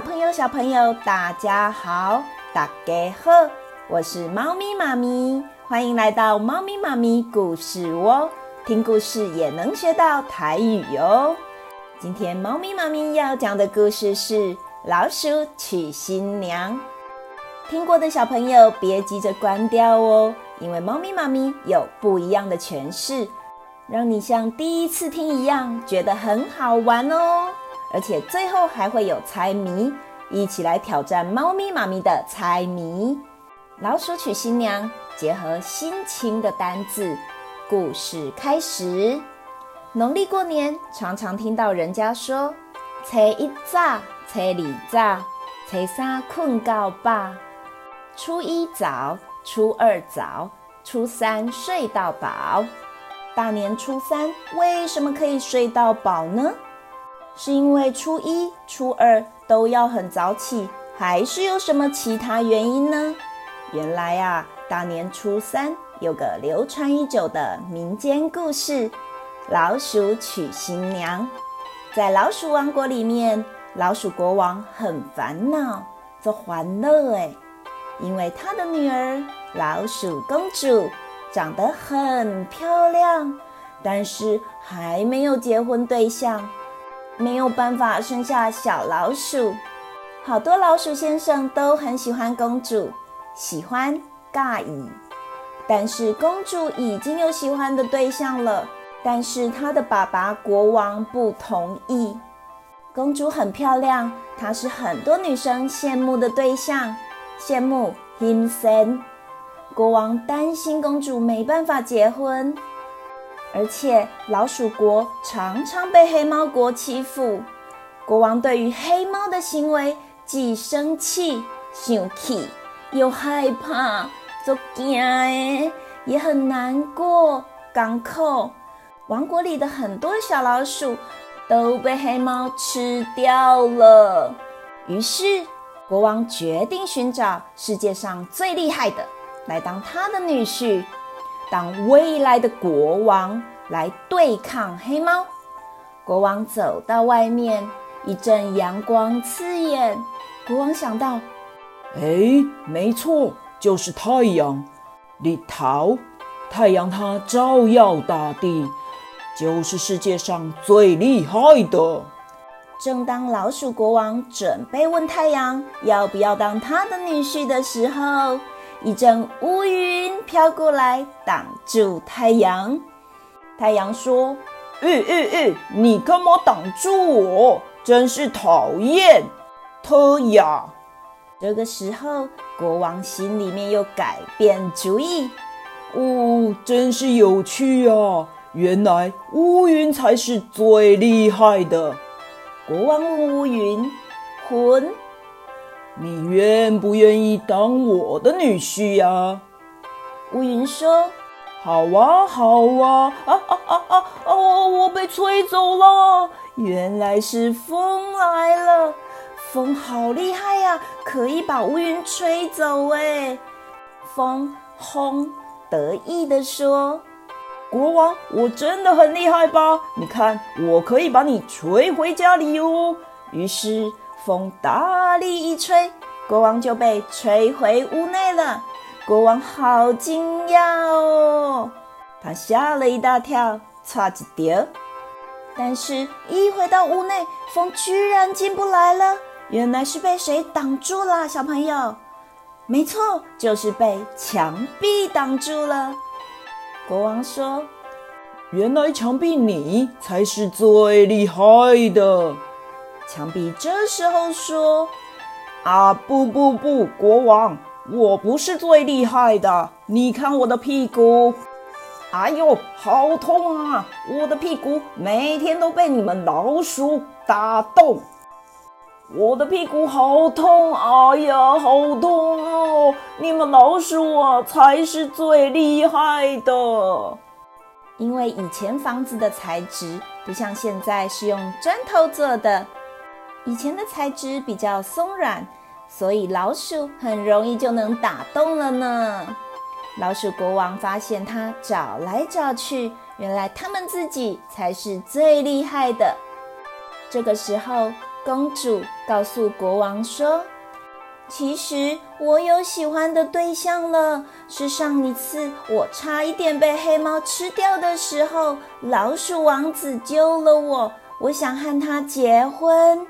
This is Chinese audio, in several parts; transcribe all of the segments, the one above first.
朋友、小朋友，大家好，大家好，我是猫咪妈咪，欢迎来到猫咪妈咪故事窝，听故事也能学到台语哟。今天猫咪妈咪要讲的故事是《老鼠娶新娘》，听过的小朋友别急着关掉哦，因为猫咪妈咪有不一样的诠释，让你像第一次听一样，觉得很好玩哦。而且最后还会有猜谜，一起来挑战猫咪妈咪的猜谜。老鼠娶新娘，结合心情的单字。故事开始。农历过年，常常听到人家说：初一早，初二早，初三困到饱。初一早，初二早，初三睡到饱。大年初三为什么可以睡到饱呢？是因为初一、初二都要很早起，还是有什么其他原因呢？原来啊，大年初三有个流传已久的民间故事——老鼠娶新娘。在老鼠王国里面，老鼠国王很烦恼，这欢乐哎，因为他的女儿老鼠公主长得很漂亮，但是还没有结婚对象。没有办法生下小老鼠，好多老鼠先生都很喜欢公主，喜欢尬意。但是公主已经有喜欢的对象了，但是她的爸爸国王不同意。公主很漂亮，她是很多女生羡慕的对象，羡慕阴森。国王担心公主没办法结婚。而且老鼠国常常被黑猫国欺负，国王对于黑猫的行为既生气、生气，又害怕，就惊哎，也很难过、港口。王国里的很多小老鼠都被黑猫吃掉了。于是国王决定寻找世界上最厉害的来当他的女婿。当未来的国王来对抗黑猫，国王走到外面，一阵阳光刺眼。国王想到：“哎，没错，就是太阳，日头，太阳它照耀大地，就是世界上最厉害的。”正当老鼠国王准备问太阳要不要当他的女婿的时候，一阵乌云飘过来，挡住太阳。太阳说：“咦咦咦，你干嘛挡住我？真是讨厌！”特呀。这个时候，国王心里面又改变主意。哦，真是有趣啊！原来乌云才是最厉害的。国王问乌云：“混。”你愿不愿意当我的女婿呀、啊？乌云说：“好啊，好啊！”啊啊啊啊！哦，我被吹走了。原来是风来了，风好厉害呀、啊，可以把乌云吹走哎。风轰得意地说：“国王，我真的很厉害吧？你看，我可以把你吹回家里哦。”于是。风大力一吹，国王就被吹回屋内了。国王好惊讶哦，他吓了一大跳，差一点。但是，一回到屋内，风居然进不来了。原来是被谁挡住了？小朋友，没错，就是被墙壁挡住了。国王说：“原来墙壁你才是最厉害的。”墙壁这时候说：“啊，不不不，国王，我不是最厉害的。你看我的屁股，哎呦，好痛啊！我的屁股每天都被你们老鼠打洞，我的屁股好痛，哎呀，好痛哦！你们老鼠啊，才是最厉害的。因为以前房子的材质不像现在是用砖头做的。”以前的材质比较松软，所以老鼠很容易就能打洞了呢。老鼠国王发现他找来找去，原来他们自己才是最厉害的。这个时候，公主告诉国王说：“其实我有喜欢的对象了，是上一次我差一点被黑猫吃掉的时候，老鼠王子救了我。我想和他结婚。”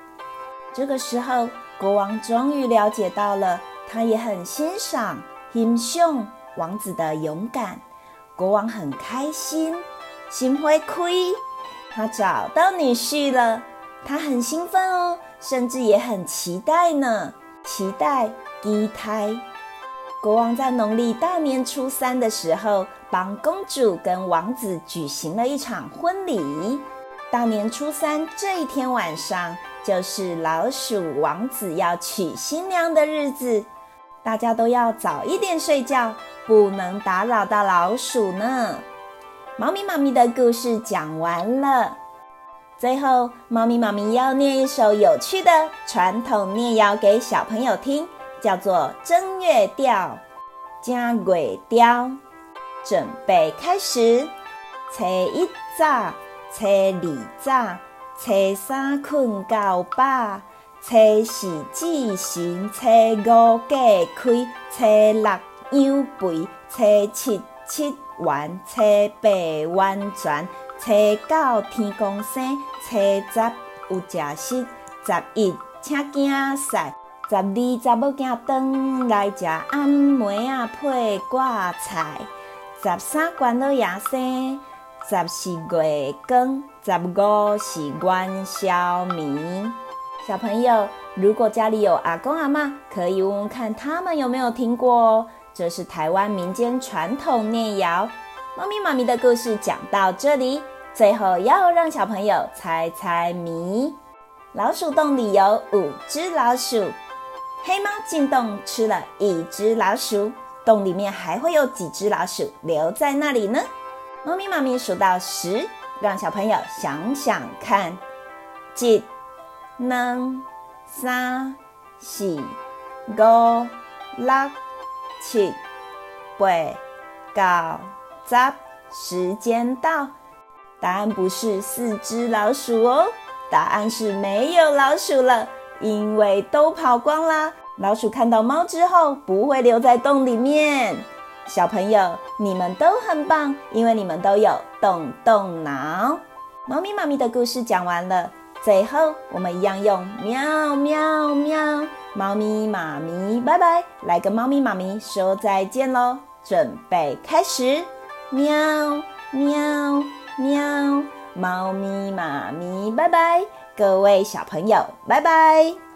这个时候，国王终于了解到了，他也很欣赏 Him s n 王子的勇敢。国王很开心，心花开，他找到女婿了。他很兴奋哦，甚至也很期待呢，期待第一胎。国王在农历大年初三的时候，帮公主跟王子举行了一场婚礼。大年初三这一天晚上，就是老鼠王子要娶新娘的日子，大家都要早一点睡觉，不能打扰到老鼠呢。猫咪妈咪的故事讲完了。最后，猫咪妈咪要念一首有趣的传统念谣给小朋友听，叫做《正月调》。加月调，准备开始。初一早，初二早，初三困到饱，初四祭神，初五隔开，初六养肥，初七七完，初八完全。初九天公生，初十有食食，十一请囝婿，十二查某囝转来食暗暝啊配挂菜，十三关老爷生，十四月光，十五是元宵明。小朋友，如果家里有阿公阿嬷，可以问问看他们有没有听过哦。这是台湾民间传统念谣。猫咪妈咪的故事讲到这里，最后要让小朋友猜猜谜。老鼠洞里有五只老鼠，黑猫进洞吃了一只老鼠，洞里面还会有几只老鼠留在那里呢？猫咪妈咪数到十，让小朋友想想看。一、二、三、四、五、六、七、八、九。时间到，答案不是四只老鼠哦，答案是没有老鼠了，因为都跑光啦。老鼠看到猫之后，不会留在洞里面。小朋友，你们都很棒，因为你们都有动动脑。猫咪妈咪的故事讲完了，最后我们一样用喵喵喵，猫咪妈咪拜拜，来跟猫咪妈咪说再见喽，准备开始。喵喵喵，猫咪妈咪，拜拜！各位小朋友，拜拜！